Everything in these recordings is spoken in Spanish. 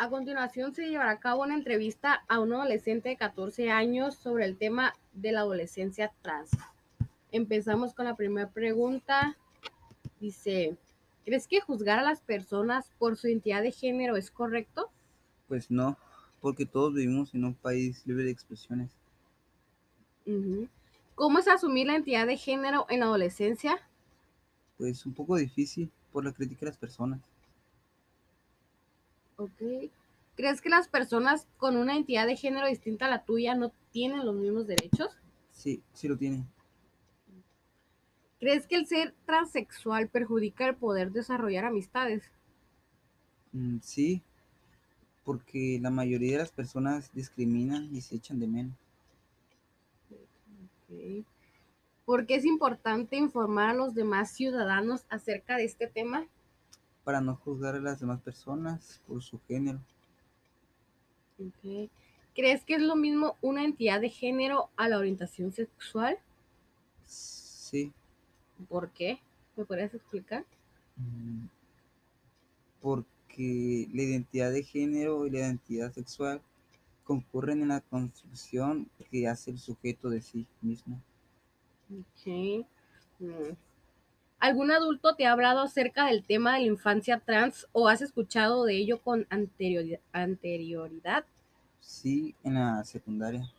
A continuación se llevará a cabo una entrevista a un adolescente de 14 años sobre el tema de la adolescencia trans. Empezamos con la primera pregunta. Dice, ¿crees que juzgar a las personas por su identidad de género es correcto? Pues no, porque todos vivimos en un país libre de expresiones. ¿Cómo es asumir la identidad de género en la adolescencia? Pues un poco difícil por la crítica de las personas. Ok. ¿Crees que las personas con una identidad de género distinta a la tuya no tienen los mismos derechos? Sí, sí lo tienen. ¿Crees que el ser transexual perjudica el poder desarrollar amistades? Mm, sí, porque la mayoría de las personas discriminan y se echan de menos. Ok. ¿Por qué es importante informar a los demás ciudadanos acerca de este tema? Para no juzgar a las demás personas por su género. ¿Crees que es lo mismo una entidad de género a la orientación sexual? Sí, ¿Por qué? ¿Me podrías explicar? mm, porque la identidad de género y la identidad sexual concurren en la construcción que hace el sujeto de sí mismo. Ok. Mm. ¿Algún adulto te ha hablado acerca del tema de la infancia trans o has escuchado de ello con anteriori- anterioridad? Sí, en la secundaria.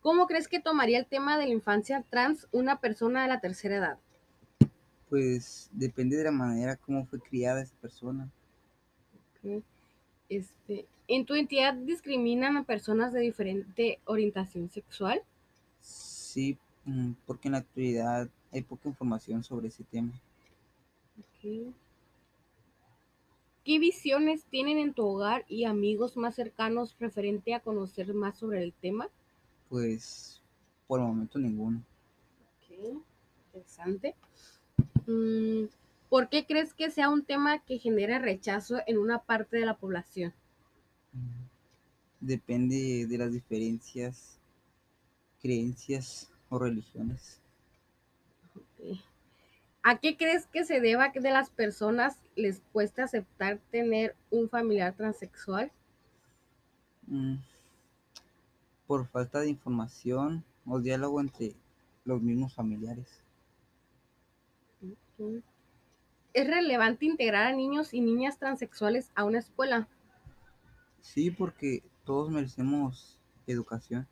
¿Cómo crees que tomaría el tema de la infancia trans una persona de la tercera edad? Pues depende de la manera como fue criada esa persona. Este, ¿En tu entidad discriminan a personas de diferente orientación sexual? Sí, porque en la actualidad hay poca información sobre ese tema. Ok. ¿Qué visiones tienen en tu hogar y amigos más cercanos referente a conocer más sobre el tema? Pues por el momento ninguno. Ok, interesante. Mm, ¿Por qué crees que sea un tema que genere rechazo en una parte de la población? Mm, Depende de las diferencias, creencias o religiones. ¿A qué crees que se deba que de las personas les cueste aceptar tener un familiar transexual? Mm, Por falta de información o diálogo entre los mismos familiares. ¿Es relevante integrar a niños y niñas transexuales a una escuela? Sí, porque todos merecemos educación.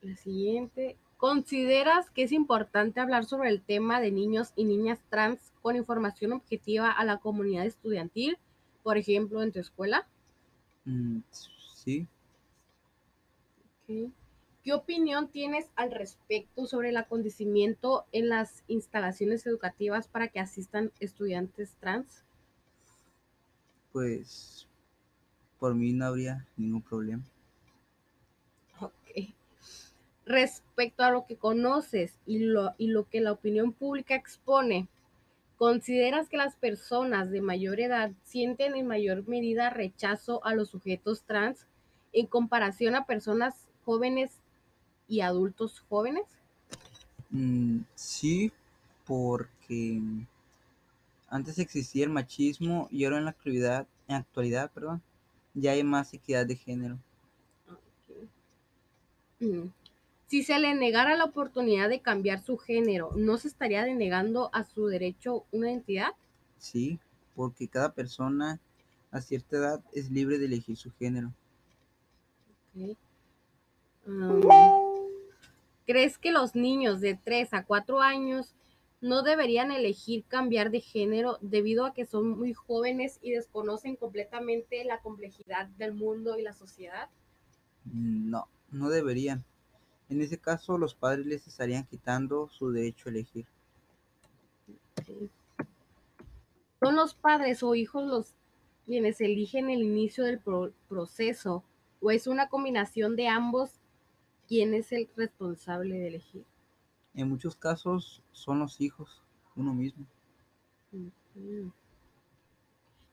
La siguiente. ¿Consideras que es importante hablar sobre el tema de niños y niñas trans con información objetiva a la comunidad estudiantil, por ejemplo, en tu escuela? Mm, Sí. ¿Qué opinión tienes al respecto sobre el acontecimiento en las instalaciones educativas para que asistan estudiantes trans? pues por mí no habría ningún problema. Respecto a lo que conoces y lo, y lo que la opinión pública expone, ¿consideras que las personas de mayor edad sienten en mayor medida rechazo a los sujetos trans en comparación a personas jóvenes y adultos jóvenes? Mm, sí, porque antes existía el machismo y ahora en la actualidad, en actualidad, perdón, ya hay más equidad de género. Mm. Si se le negara la oportunidad de cambiar su género, ¿no se estaría denegando a su derecho una identidad? Sí, porque cada persona a cierta edad es libre de elegir su género. Um, ¿Crees que los niños de 3 a 4 años no deberían elegir cambiar de género debido a que son muy jóvenes y desconocen completamente la complejidad del mundo y la sociedad? No, no deberían. En ese caso, los padres les estarían quitando su derecho a elegir. ¿Son los padres o hijos los quienes eligen el inicio del pro- proceso o es una combinación de ambos quien es el responsable de elegir? En muchos casos son los hijos, uno mismo.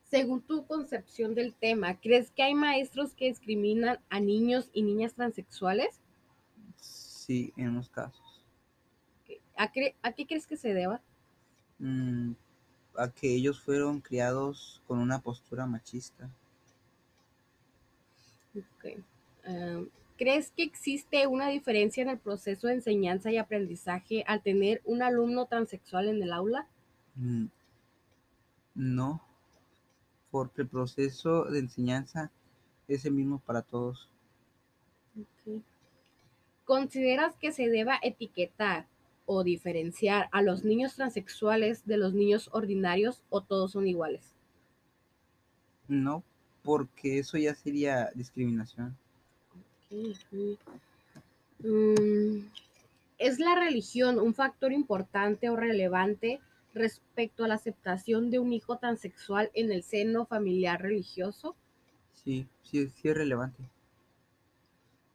Según tu concepción del tema, ¿crees que hay maestros que discriminan a niños y niñas transexuales? Sí, en unos casos. ¿A, qué crees que se deba? Mm, a que ellos fueron criados con una postura machista. Am, ¿Crees que existe una diferencia en el proceso de enseñanza y aprendizaje al tener un alumno transexual en el aula? Mm, No, porque el proceso de enseñanza es el mismo para todos. ¿Consideras que se deba etiquetar o diferenciar a los niños transexuales de los niños ordinarios o todos son iguales? No, porque eso ya sería discriminación. Mm, ¿Es la religión un factor importante o relevante respecto a la aceptación de un hijo transexual en el seno familiar religioso? Sí, sí, sí es relevante.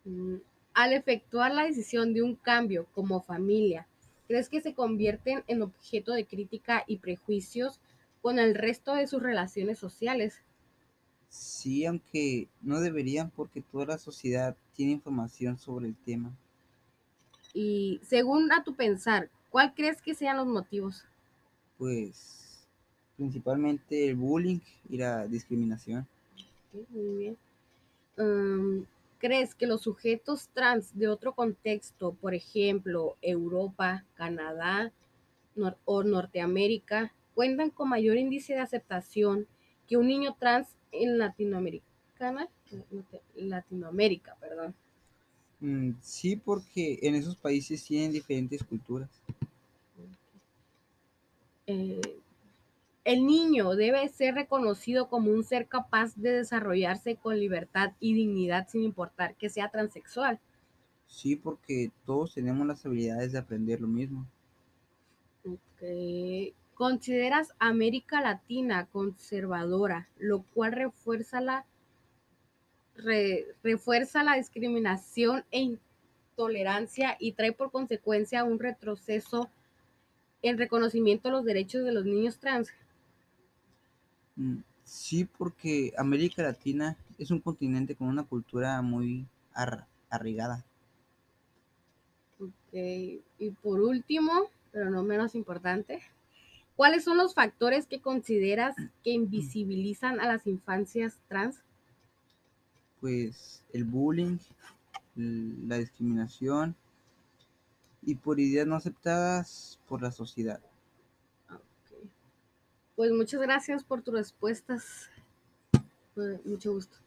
Mm, Al efectuar la decisión de un cambio como familia, ¿crees que se convierten en objeto de crítica y prejuicios con el resto de sus relaciones sociales? Sí, aunque no deberían porque toda la sociedad tiene información sobre el tema. Y según a tu pensar, ¿cuál crees que sean los motivos? Pues principalmente el bullying y la discriminación. Muy bien. Um, ¿crees que los sujetos trans de otro contexto, por ejemplo, Europa, Canadá nor- o Norteamérica, cuentan con mayor índice de aceptación que un niño trans en Latinoamericana, Latinoamérica, perdón? Mm, sí, porque en esos países tienen diferentes culturas. Eh, el niño debe ser reconocido como un ser capaz de desarrollarse con libertad y dignidad sin importar que sea transexual. Sí, porque todos tenemos las habilidades de aprender lo mismo. Ok. ¿Consideras América Latina conservadora, lo cual refuerza la, re- refuerza la discriminación e intolerancia y trae por consecuencia un retroceso en reconocimiento de los derechos de los niños trans? Mm, Sí, porque América Latina es un continente con una cultura muy arra- arraigada. Ok, Y por último, pero no menos importante, ¿cuáles son los factores que consideras que invisibilizan a las infancias trans? Pues el bullying, la discriminación y por ideas no aceptadas por la sociedad. Pues muchas gracias por tus respuestas. Mucho gusto.